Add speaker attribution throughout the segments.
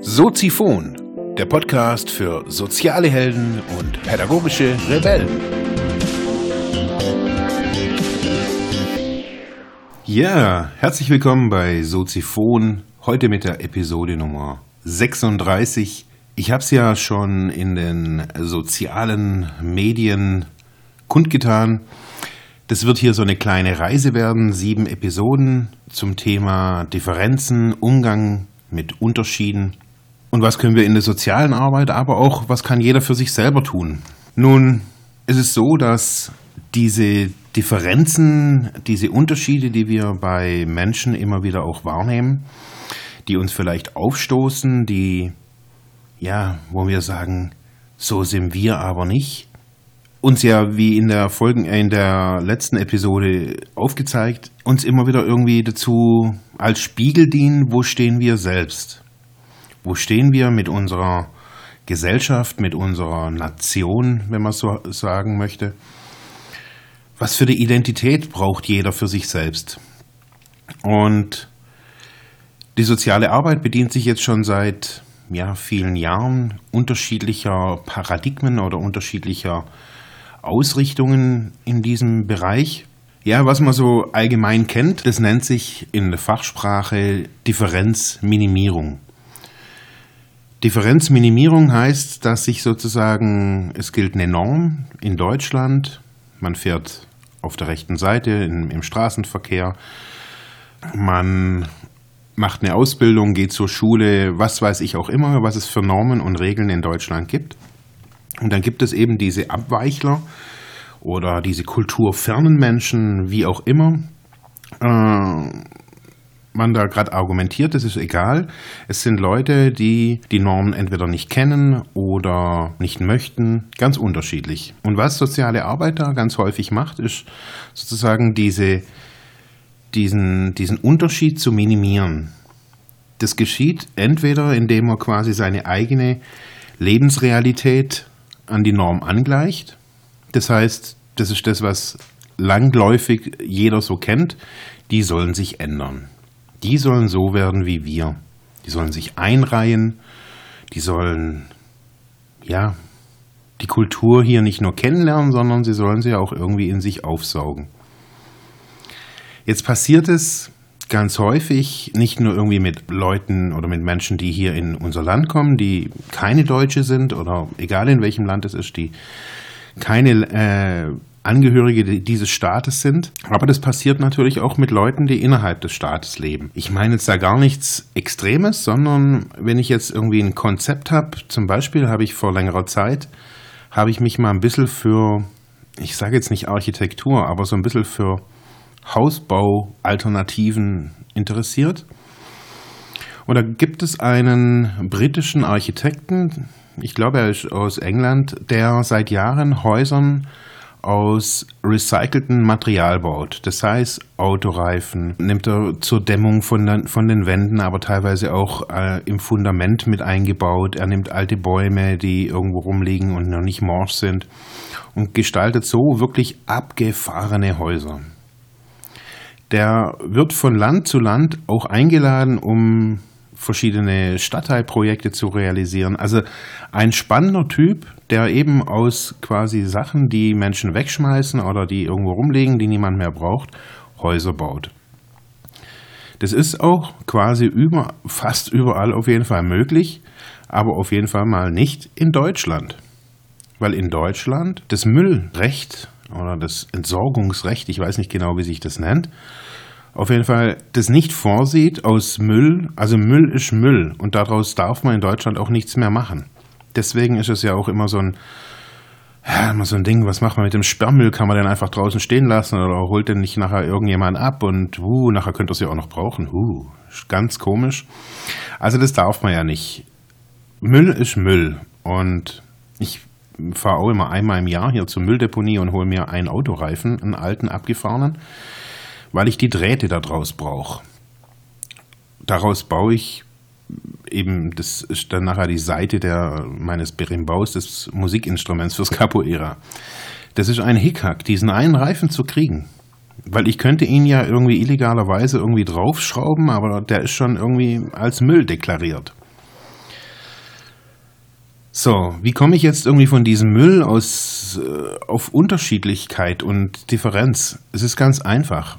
Speaker 1: Soziphon, der Podcast für soziale Helden und pädagogische Rebellen. Ja, herzlich willkommen bei Soziphon, heute mit der Episode Nummer 36. Ich habe es ja schon in den sozialen Medien kundgetan. Das wird hier so eine kleine Reise werden, sieben Episoden zum Thema Differenzen, Umgang mit Unterschieden und was können wir in der sozialen Arbeit, aber auch was kann jeder für sich selber tun. Nun, es ist so, dass diese Differenzen, diese Unterschiede, die wir bei Menschen immer wieder auch wahrnehmen, die uns vielleicht aufstoßen, die, ja, wo wir sagen, so sind wir aber nicht, uns ja, wie in der Folgen, in der letzten Episode aufgezeigt, uns immer wieder irgendwie dazu als Spiegel dienen, wo stehen wir selbst? Wo stehen wir mit unserer Gesellschaft, mit unserer Nation, wenn man so sagen möchte? Was für eine Identität braucht jeder für sich selbst? Und die soziale Arbeit bedient sich jetzt schon seit ja, vielen Jahren unterschiedlicher Paradigmen oder unterschiedlicher Ausrichtungen in diesem Bereich. Ja, was man so allgemein kennt, das nennt sich in der Fachsprache Differenzminimierung. Differenzminimierung heißt, dass sich sozusagen, es gilt eine Norm in Deutschland, man fährt auf der rechten Seite im, im Straßenverkehr, man macht eine Ausbildung, geht zur Schule, was weiß ich auch immer, was es für Normen und Regeln in Deutschland gibt. Und dann gibt es eben diese Abweichler oder diese kulturfernen Menschen, wie auch immer. Äh, man da gerade argumentiert, das ist egal. Es sind Leute, die die Normen entweder nicht kennen oder nicht möchten, ganz unterschiedlich. Und was soziale Arbeit da ganz häufig macht, ist sozusagen diese, diesen, diesen Unterschied zu minimieren. Das geschieht entweder, indem man quasi seine eigene Lebensrealität an die Norm angleicht. Das heißt, das ist das, was langläufig jeder so kennt. Die sollen sich ändern die sollen so werden wie wir. Die sollen sich einreihen, die sollen, ja, die Kultur hier nicht nur kennenlernen, sondern sie sollen sie auch irgendwie in sich aufsaugen. Jetzt passiert es ganz häufig, nicht nur irgendwie mit Leuten oder mit Menschen, die hier in unser Land kommen, die keine Deutsche sind oder egal in welchem Land es ist, die keine äh, Angehörige dieses Staates sind. Aber das passiert natürlich auch mit Leuten, die innerhalb des Staates leben. Ich meine jetzt da gar nichts Extremes, sondern wenn ich jetzt irgendwie ein Konzept habe, zum Beispiel habe ich vor längerer Zeit, habe ich mich mal ein bisschen für, ich sage jetzt nicht Architektur, aber so ein bisschen für Hausbaualternativen interessiert. Und da gibt es einen britischen Architekten, ich glaube er ist aus England, der seit Jahren Häusern aus recyceltem Material baut. Das heißt, Autoreifen nimmt er zur Dämmung von, den, von den Wänden, aber teilweise auch äh, im Fundament mit eingebaut. Er nimmt alte Bäume, die irgendwo rumliegen und noch nicht morsch sind und gestaltet so wirklich abgefahrene Häuser. Der wird von Land zu Land auch eingeladen, um verschiedene Stadtteilprojekte zu realisieren. Also ein spannender Typ, der eben aus quasi Sachen, die Menschen wegschmeißen oder die irgendwo rumliegen, die niemand mehr braucht, Häuser baut. Das ist auch quasi über, fast überall auf jeden Fall möglich, aber auf jeden Fall mal nicht in Deutschland. Weil in Deutschland das Müllrecht oder das Entsorgungsrecht, ich weiß nicht genau, wie sich das nennt, auf jeden Fall das nicht vorsieht aus Müll, also Müll ist Müll und daraus darf man in Deutschland auch nichts mehr machen. Deswegen ist es ja auch immer so ein, ja, immer so ein Ding, was macht man mit dem Sperrmüll? Kann man den einfach draußen stehen lassen oder holt den nicht nachher irgendjemand ab und uh, nachher könnte er sie auch noch brauchen? Uh, ganz komisch. Also das darf man ja nicht. Müll ist Müll und ich fahre auch immer einmal im Jahr hier zur Mülldeponie und hole mir einen Autoreifen, einen alten abgefahrenen weil ich die Drähte daraus brauche. Daraus baue ich eben, das ist dann nachher die Seite der, meines Berimbaus, des Musikinstruments fürs Capoeira. Das ist ein Hickhack, diesen einen Reifen zu kriegen. Weil ich könnte ihn ja irgendwie illegalerweise irgendwie draufschrauben, aber der ist schon irgendwie als Müll deklariert. So, wie komme ich jetzt irgendwie von diesem Müll aus äh, auf Unterschiedlichkeit und Differenz? Es ist ganz einfach.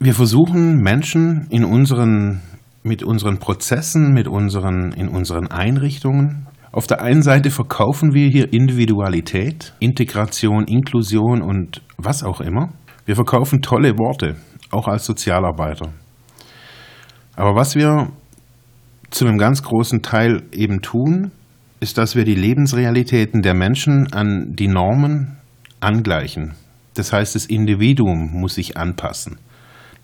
Speaker 1: Wir versuchen Menschen in unseren mit unseren Prozessen, mit unseren in unseren Einrichtungen auf der einen Seite verkaufen wir hier Individualität, Integration, Inklusion und was auch immer. Wir verkaufen tolle Worte, auch als Sozialarbeiter. Aber was wir zu einem ganz großen Teil eben tun, ist, dass wir die Lebensrealitäten der Menschen an die Normen angleichen. Das heißt, das Individuum muss sich anpassen.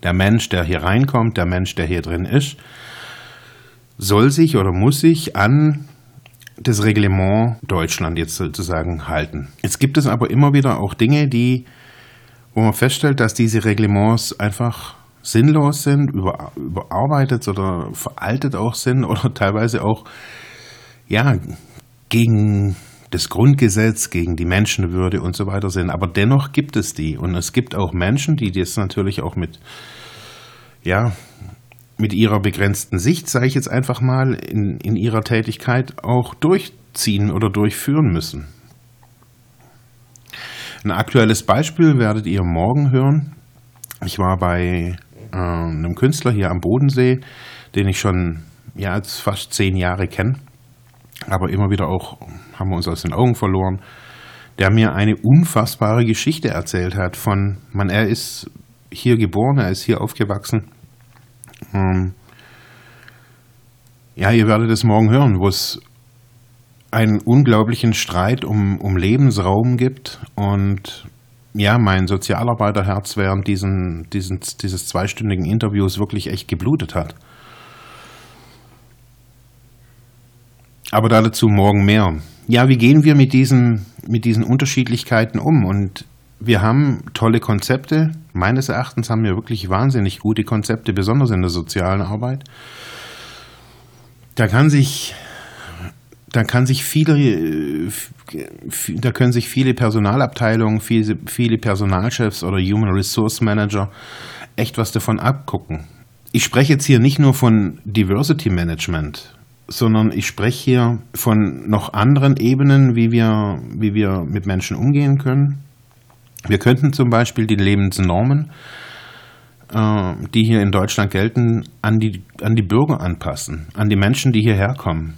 Speaker 1: Der Mensch, der hier reinkommt, der Mensch, der hier drin ist, soll sich oder muss sich an das Reglement Deutschland jetzt sozusagen halten. Jetzt gibt es aber immer wieder auch Dinge, die, wo man feststellt, dass diese Reglements einfach sinnlos sind, über, überarbeitet oder veraltet auch sind oder teilweise auch ja gegen das Grundgesetz, gegen die Menschenwürde und so weiter sind. Aber dennoch gibt es die und es gibt auch Menschen, die das natürlich auch mit ja mit ihrer begrenzten Sicht, sage ich jetzt einfach mal, in, in ihrer Tätigkeit auch durchziehen oder durchführen müssen. Ein aktuelles Beispiel werdet ihr morgen hören. Ich war bei äh, einem Künstler hier am Bodensee, den ich schon ja, jetzt fast zehn Jahre kenne, aber immer wieder auch haben wir uns aus den Augen verloren, der mir eine unfassbare Geschichte erzählt hat von, man, er ist hier geboren, er ist hier aufgewachsen. Ähm, ja, ihr werdet es morgen hören, wo es einen unglaublichen Streit um, um Lebensraum gibt und ja, mein Sozialarbeiterherz während diesen, diesen, dieses zweistündigen Interviews wirklich echt geblutet hat. Aber dazu morgen mehr. Ja, wie gehen wir mit diesen, mit diesen Unterschiedlichkeiten um? Und wir haben tolle Konzepte. Meines Erachtens haben wir wirklich wahnsinnig gute Konzepte, besonders in der sozialen Arbeit. Da kann sich, da kann sich viele, da können sich viele Personalabteilungen, viele, viele Personalchefs oder Human Resource Manager echt was davon abgucken. Ich spreche jetzt hier nicht nur von Diversity Management, sondern ich spreche hier von noch anderen Ebenen, wie wir, wie wir mit Menschen umgehen können wir könnten zum Beispiel die Lebensnormen, äh, die hier in Deutschland gelten, an die, an die Bürger anpassen, an die Menschen, die hierher kommen.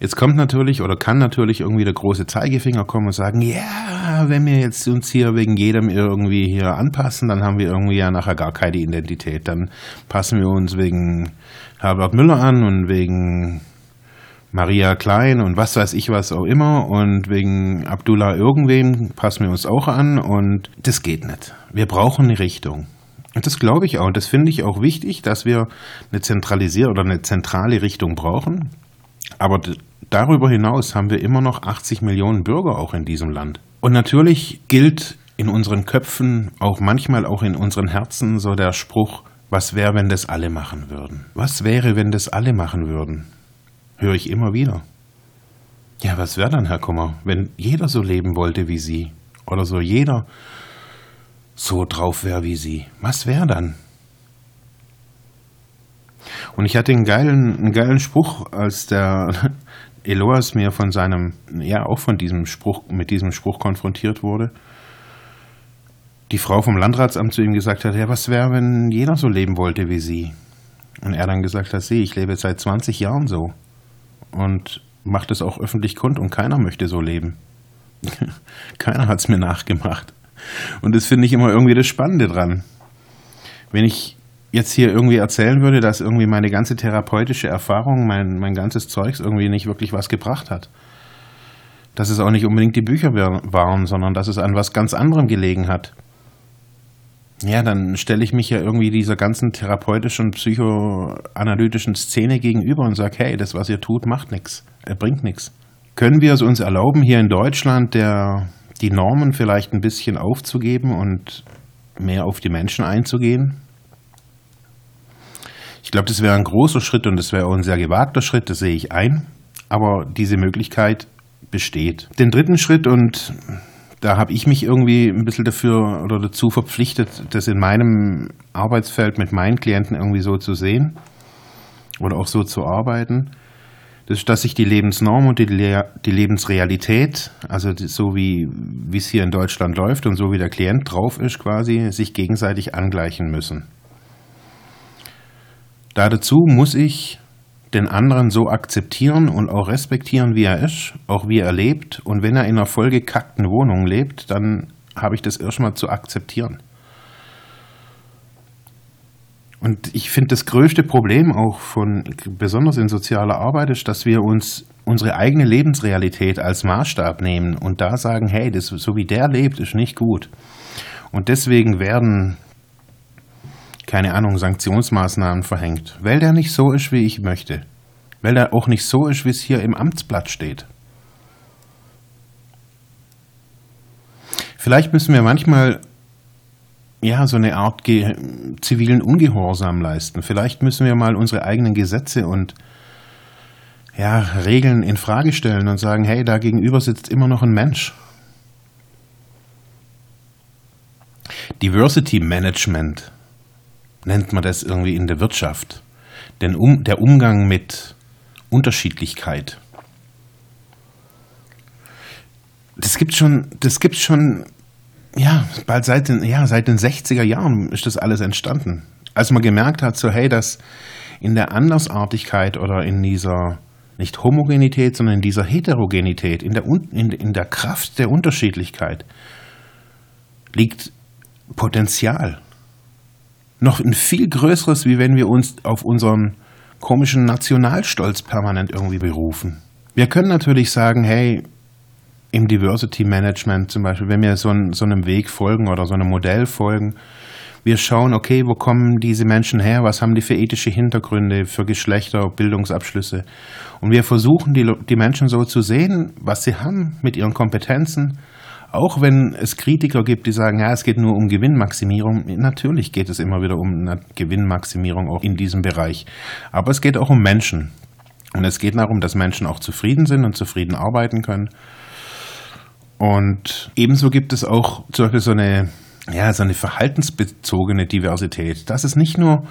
Speaker 1: Jetzt kommt natürlich oder kann natürlich irgendwie der große Zeigefinger kommen und sagen, ja, wenn wir jetzt uns hier wegen jedem irgendwie hier anpassen, dann haben wir irgendwie ja nachher gar keine Identität. Dann passen wir uns wegen Herbert Müller an und wegen Maria Klein und was weiß ich was auch immer und wegen Abdullah irgendwem passen wir uns auch an und das geht nicht. Wir brauchen eine Richtung. Und das glaube ich auch. Und das finde ich auch wichtig, dass wir eine zentralisierte oder eine zentrale Richtung brauchen. Aber darüber hinaus haben wir immer noch 80 Millionen Bürger auch in diesem Land. Und natürlich gilt in unseren Köpfen, auch manchmal auch in unseren Herzen, so der Spruch, was wäre, wenn das alle machen würden? Was wäre, wenn das alle machen würden? höre ich immer wieder. Ja, was wäre dann, Herr Kummer, wenn jeder so leben wollte wie Sie? Oder so jeder so drauf wäre wie Sie? Was wäre dann? Und ich hatte einen geilen, einen geilen Spruch, als der Eloas mir von seinem, ja, auch von diesem Spruch, mit diesem Spruch konfrontiert wurde. Die Frau vom Landratsamt zu ihm gesagt hat, ja, was wäre, wenn jeder so leben wollte wie Sie? Und er dann gesagt hat, Sie, ich lebe seit 20 Jahren so und macht es auch öffentlich kund und keiner möchte so leben. keiner hat es mir nachgemacht. Und das finde ich immer irgendwie das Spannende dran. Wenn ich jetzt hier irgendwie erzählen würde, dass irgendwie meine ganze therapeutische Erfahrung, mein, mein ganzes Zeugs irgendwie nicht wirklich was gebracht hat. Dass es auch nicht unbedingt die Bücher waren, sondern dass es an was ganz anderem gelegen hat ja, dann stelle ich mich ja irgendwie dieser ganzen therapeutischen, psychoanalytischen Szene gegenüber und sage, hey, das, was ihr tut, macht nichts, er bringt nichts. Können wir es uns erlauben, hier in Deutschland der, die Normen vielleicht ein bisschen aufzugeben und mehr auf die Menschen einzugehen? Ich glaube, das wäre ein großer Schritt und das wäre auch ein sehr gewagter Schritt, das sehe ich ein. Aber diese Möglichkeit besteht. Den dritten Schritt und da habe ich mich irgendwie ein bisschen dafür oder dazu verpflichtet, das in meinem Arbeitsfeld mit meinen Klienten irgendwie so zu sehen oder auch so zu arbeiten. Das ist, dass sich die Lebensnorm und die, Le die Lebensrealität, also die, so wie wie es hier in Deutschland läuft und so wie der Klient drauf ist quasi, sich gegenseitig angleichen müssen. Da dazu muss ich den anderen so akzeptieren und auch respektieren, wie er ist, auch wie er lebt. Und wenn er in einer vollgekackten Wohnung lebt, dann habe ich das erstmal zu akzeptieren. Und ich finde, das größte Problem auch von, besonders in sozialer Arbeit, ist, dass wir uns unsere eigene Lebensrealität als Maßstab nehmen und da sagen, hey, das, so wie der lebt, ist nicht gut. Und deswegen werden keine Ahnung, Sanktionsmaßnahmen verhängt, weil der nicht so ist, wie ich möchte. Weil der auch nicht so ist, wie es hier im Amtsblatt steht. Vielleicht müssen wir manchmal ja so eine Art zivilen Ungehorsam leisten. Vielleicht müssen wir mal unsere eigenen Gesetze und ja, Regeln in Frage stellen und sagen, hey, da gegenüber sitzt immer noch ein Mensch. Diversity Management nennt man das irgendwie in der Wirtschaft. Denn um, der Umgang mit Unterschiedlichkeit. Das gibt schon, das gibt schon, ja, bald seit den, ja, seit den 60er Jahren ist das alles entstanden. Als man gemerkt hat, so, hey, dass in der Andersartigkeit oder in dieser, nicht Homogenität, sondern in dieser Heterogenität, in der, in, in der Kraft der Unterschiedlichkeit liegt Potenzial noch ein viel größeres, wie wenn wir uns auf unseren komischen Nationalstolz permanent irgendwie berufen. Wir können natürlich sagen, hey, im Diversity Management zum Beispiel, wenn wir so, ein, so einem Weg folgen oder so einem Modell folgen, wir schauen, okay, wo kommen diese Menschen her, was haben die für ethische Hintergründe, für Geschlechter, Bildungsabschlüsse. Und wir versuchen, die, die Menschen so zu sehen, was sie haben mit ihren Kompetenzen auch wenn es Kritiker gibt, die sagen, ja, es geht nur um Gewinnmaximierung. Natürlich geht es immer wieder um eine Gewinnmaximierung auch in diesem Bereich. Aber es geht auch um Menschen. Und es geht darum, dass Menschen auch zufrieden sind und zufrieden arbeiten können. Und ebenso gibt es auch zum Beispiel so eine, ja, so eine verhaltensbezogene Diversität. Dass es nicht nur,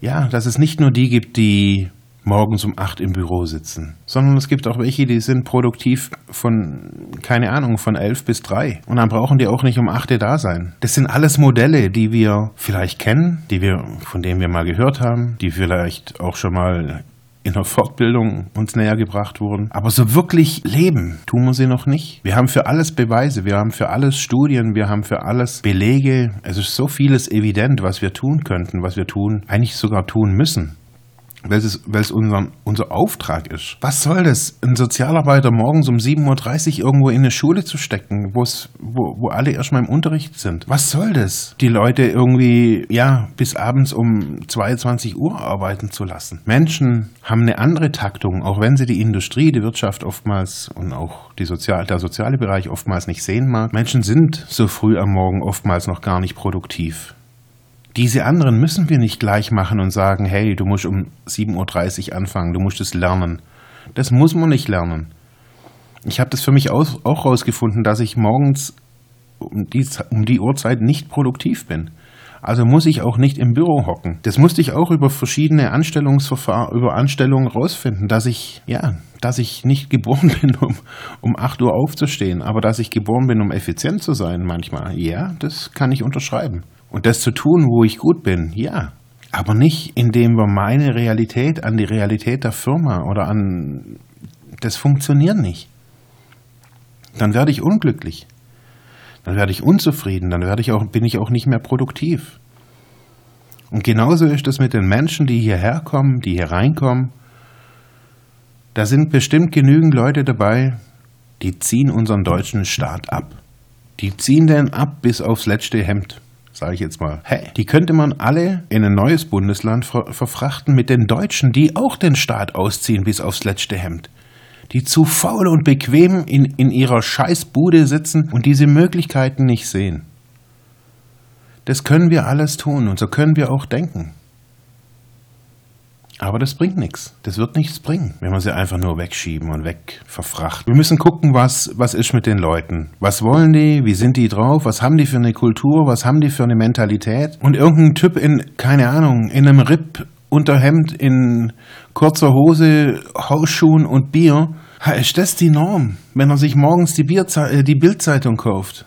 Speaker 1: ja, dass es nicht nur die gibt, die morgens um acht im Büro sitzen, sondern es gibt auch welche, die sind produktiv von, keine Ahnung, von elf bis drei. Und dann brauchen die auch nicht um acht da sein. Das sind alles Modelle, die wir vielleicht kennen, die wir, von denen wir mal gehört haben, die vielleicht auch schon mal in der Fortbildung uns näher gebracht wurden. Aber so wirklich leben tun wir sie noch nicht. Wir haben für alles Beweise, wir haben für alles Studien, wir haben für alles Belege. Es ist so vieles evident, was wir tun könnten, was wir tun, eigentlich sogar tun müssen weil es, unser, unser Auftrag ist. Was soll das, einen Sozialarbeiter morgens um 7.30 Uhr irgendwo in eine Schule zu stecken, wo, wo alle erstmal im Unterricht sind? Was soll das? Die Leute irgendwie, ja, bis abends um 22 Uhr arbeiten zu lassen. Menschen haben eine andere Taktung, auch wenn sie die Industrie, die Wirtschaft oftmals und auch die Sozial, der soziale Bereich oftmals nicht sehen mag. Menschen sind so früh am Morgen oftmals noch gar nicht produktiv. Diese anderen müssen wir nicht gleich machen und sagen, hey, du musst um 7.30 Uhr anfangen, du musst es lernen. Das muss man nicht lernen. Ich habe das für mich auch herausgefunden, dass ich morgens um die, um die Uhrzeit nicht produktiv bin. Also muss ich auch nicht im Büro hocken. Das musste ich auch über verschiedene Anstellungsverfahren, über Anstellungen rausfinden, dass ich, ja, dass ich nicht geboren bin, um, um 8 Uhr aufzustehen, aber dass ich geboren bin, um effizient zu sein manchmal. Ja, das kann ich unterschreiben. Und das zu tun, wo ich gut bin, ja. Aber nicht, indem wir meine Realität an die Realität der Firma oder an. Das funktioniert nicht. Dann werde ich unglücklich. Dann werde ich unzufrieden. Dann werde ich auch, bin ich auch nicht mehr produktiv. Und genauso ist es mit den Menschen, die hierher kommen, die hier reinkommen. Da sind bestimmt genügend Leute dabei, die ziehen unseren deutschen Staat ab. Die ziehen den ab bis aufs letzte Hemd sage ich jetzt mal. Hey, die könnte man alle in ein neues Bundesland ver verfrachten mit den Deutschen, die auch den Staat ausziehen bis aufs letzte Hemd. Die zu faul und bequem in, in ihrer Scheißbude sitzen und diese Möglichkeiten nicht sehen. Das können wir alles tun und so können wir auch denken. Aber das bringt nichts. Das wird nichts bringen, wenn wir sie einfach nur wegschieben und wegverfrachten. Wir müssen gucken, was, was ist mit den Leuten. Was wollen die? Wie sind die drauf? Was haben die für eine Kultur? Was haben die für eine Mentalität? Und irgendein Typ in, keine Ahnung, in einem Ripp, Unterhemd, in kurzer Hose, Hausschuhen und Bier. Ist das die Norm, wenn er sich morgens die, Bierze äh, die Bildzeitung kauft?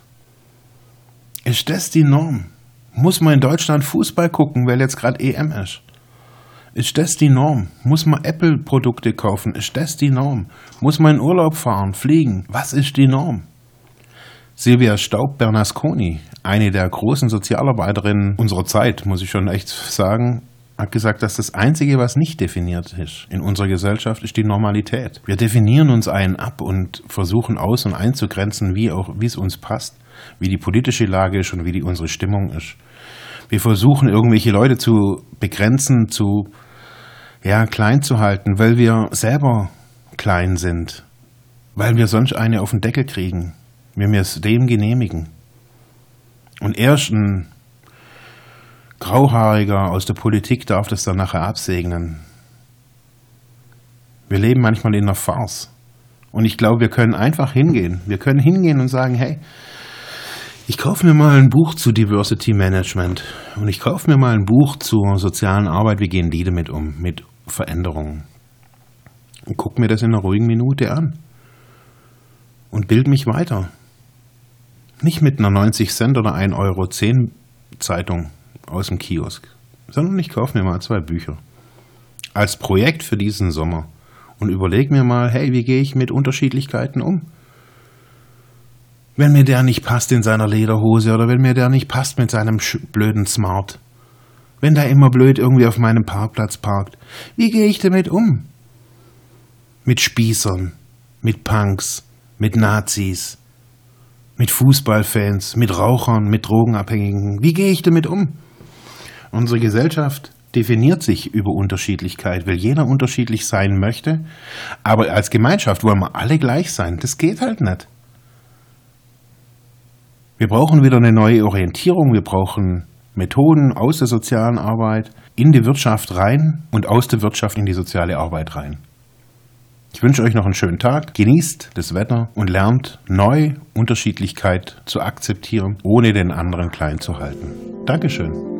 Speaker 1: Ist das die Norm? Muss man in Deutschland Fußball gucken, weil jetzt gerade EM ist? Ist das die Norm? Muss man Apple-Produkte kaufen? Ist das die Norm? Muss man in Urlaub fahren, fliegen? Was ist die Norm? Silvia Staub-Bernasconi, eine der großen Sozialarbeiterinnen unserer Zeit, muss ich schon echt sagen, hat gesagt, dass das Einzige, was nicht definiert ist in unserer Gesellschaft, ist die Normalität. Wir definieren uns einen ab und versuchen aus- und einzugrenzen, wie, es uns passt, wie die politische Lage ist und wie die, unsere Stimmung ist. Wir versuchen, irgendwelche Leute zu begrenzen, zu ja, klein zu halten, weil wir selber klein sind, weil wir sonst eine auf den Deckel kriegen, wenn wir es dem genehmigen. Und erst ein Grauhaariger aus der Politik darf das dann nachher absegnen. Wir leben manchmal in einer Farce. Und ich glaube, wir können einfach hingehen. Wir können hingehen und sagen, hey, ich kaufe mir mal ein Buch zu Diversity Management und ich kaufe mir mal ein Buch zur sozialen Arbeit. Wie gehen die damit um, mit Veränderungen? Und gucke mir das in einer ruhigen Minute an und bild mich weiter. Nicht mit einer 90 Cent oder 1,10 Euro Zeitung aus dem Kiosk, sondern ich kaufe mir mal zwei Bücher. Als Projekt für diesen Sommer und überlege mir mal, hey, wie gehe ich mit Unterschiedlichkeiten um? Wenn mir der nicht passt in seiner Lederhose oder wenn mir der nicht passt mit seinem blöden Smart. Wenn der immer blöd irgendwie auf meinem Parkplatz parkt. Wie gehe ich damit um? Mit Spießern, mit Punks, mit Nazis, mit Fußballfans, mit Rauchern, mit Drogenabhängigen. Wie gehe ich damit um? Unsere Gesellschaft definiert sich über Unterschiedlichkeit, weil jeder unterschiedlich sein möchte. Aber als Gemeinschaft wollen wir alle gleich sein. Das geht halt nicht. Wir brauchen wieder eine neue Orientierung. Wir brauchen Methoden aus der sozialen Arbeit in die Wirtschaft rein und aus der Wirtschaft in die soziale Arbeit rein. Ich wünsche euch noch einen schönen Tag, genießt das Wetter und lernt neu Unterschiedlichkeit zu akzeptieren, ohne den anderen klein zu halten. Dankeschön.